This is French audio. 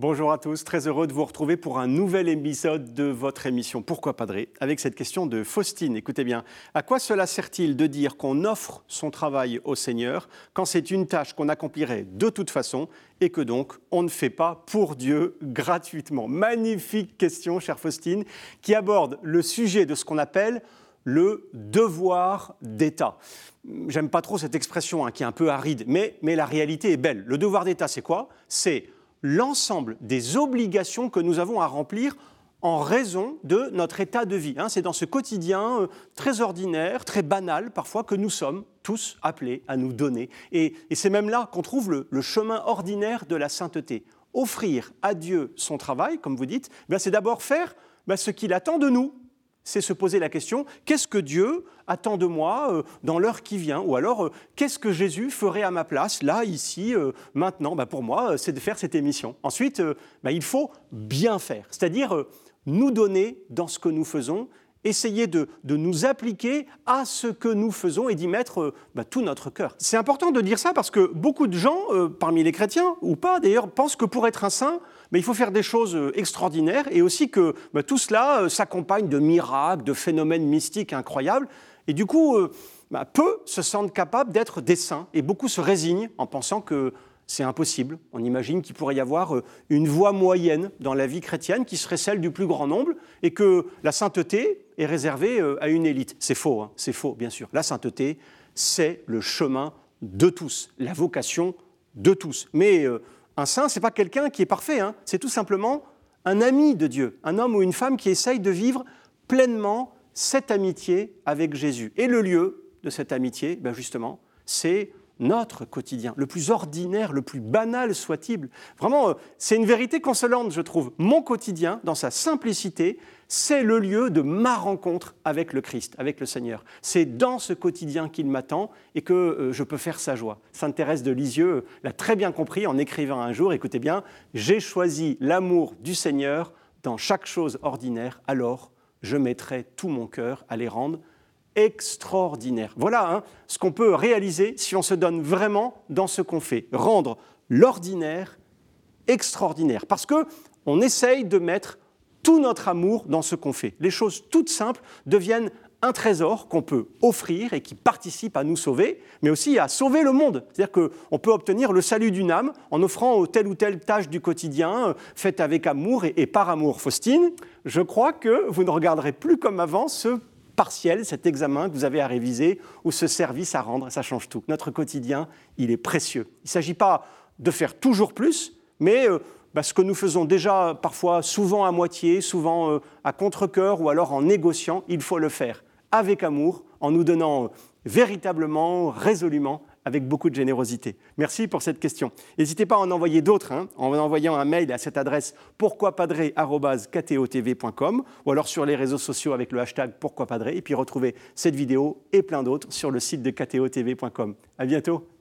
Bonjour à tous, très heureux de vous retrouver pour un nouvel épisode de votre émission Pourquoi Padré avec cette question de Faustine. Écoutez bien, à quoi cela sert-il de dire qu'on offre son travail au Seigneur quand c'est une tâche qu'on accomplirait de toute façon et que donc on ne fait pas pour Dieu gratuitement? Magnifique question, chère Faustine, qui aborde le sujet de ce qu'on appelle le devoir d'État. J'aime pas trop cette expression hein, qui est un peu aride, mais, mais la réalité est belle. Le devoir d'État, c'est quoi? C'est l'ensemble des obligations que nous avons à remplir en raison de notre état de vie. Hein. c'est dans ce quotidien euh, très ordinaire, très banal parfois, que nous sommes tous appelés à nous donner. Et, c'est même là qu'on trouve le, chemin ordinaire de la sainteté. Offrir à Dieu son travail, comme vous dites, eh c'est d'abord faire ben, ce qu'il attend de nous, c'est se poser la question, qu'est-ce que Dieu attend de moi euh, dans l'heure qui vient? Ou alors, euh, qu'est-ce que Jésus ferait à ma place, là, ici, euh, maintenant? Bah, Pour moi, c'est de faire cette émission. Ensuite, bah, il faut bien faire, c'est-à-dire nous donner dans ce que nous faisons, essayer de, nous appliquer à ce que nous faisons et d'y mettre bah, tout notre cœur. C'est important de dire ça parce que beaucoup de gens, parmi les chrétiens, ou pas d'ailleurs, pensent que pour être un saint, mais il faut faire des choses euh, extraordinaires et aussi que bah, tout cela euh, s'accompagne de miracles, de phénomènes mystiques incroyables. Et du coup, euh, bah, peu se sentent capables d'être des saints et beaucoup se résignent en pensant que c'est impossible. On imagine qu'il pourrait y avoir une voie moyenne dans la vie chrétienne qui serait celle du plus grand nombre et que la sainteté est réservée à une élite. C'est faux, hein. c'est faux, bien sûr. La sainteté, c'est le chemin de tous, la vocation de tous. Mais un saint, ce n'est pas quelqu'un qui est parfait, hein. c'est tout simplement un ami de Dieu, un homme ou une femme qui essaye de vivre pleinement cette amitié avec Jésus. Et le lieu de cette amitié, ben justement, c'est notre quotidien, le plus ordinaire, le plus banal soit-il. Vraiment, euh, c'est une vérité consolante, je trouve. Mon quotidien, dans sa simplicité, c'est le lieu de ma rencontre avec le Christ, avec le Seigneur. C'est dans ce quotidien qu'il m'attend et que euh, je peux faire sa joie. Sainte Thérèse de Lisieux euh, l'a très bien compris en écrivant un jour, écoutez bien, j'ai choisi l'amour du Seigneur dans chaque chose ordinaire, alors je mettrai tout mon cœur à les rendre extraordinaire. Voilà hein, ce qu'on peut réaliser si on se donne vraiment dans ce qu'on fait, rendre l'ordinaire extraordinaire, parce que on essaye de mettre tout notre amour dans ce qu'on fait. Les choses toutes simples deviennent un trésor qu'on peut offrir et qui participe à nous sauver, mais aussi à sauver le monde. C'est-à-dire qu'on peut obtenir le salut d'une âme en offrant telle ou telle tâche du quotidien, euh, faite avec amour et, et par amour. Faustine, je crois que vous ne regarderez plus comme avant ce partiel, cet examen que vous avez à réviser ou ce service à rendre, ça change tout. Notre quotidien, il est précieux. Il ne s'agit pas de faire toujours plus, mais euh, bah, ce que nous faisons déjà parfois souvent à moitié, souvent euh, à contre-coeur ou alors en négociant, il faut le faire avec amour, en nous donnant euh, véritablement, résolument avec beaucoup de générosité. Merci pour cette question. N'hésitez pas à en envoyer d'autres hein, en envoyant un mail à cette adresse pourquoipadré.com ou alors sur les réseaux sociaux avec le hashtag pourquoipadré et puis retrouvez cette vidéo et plein d'autres sur le site de ktotv.com. À bientôt.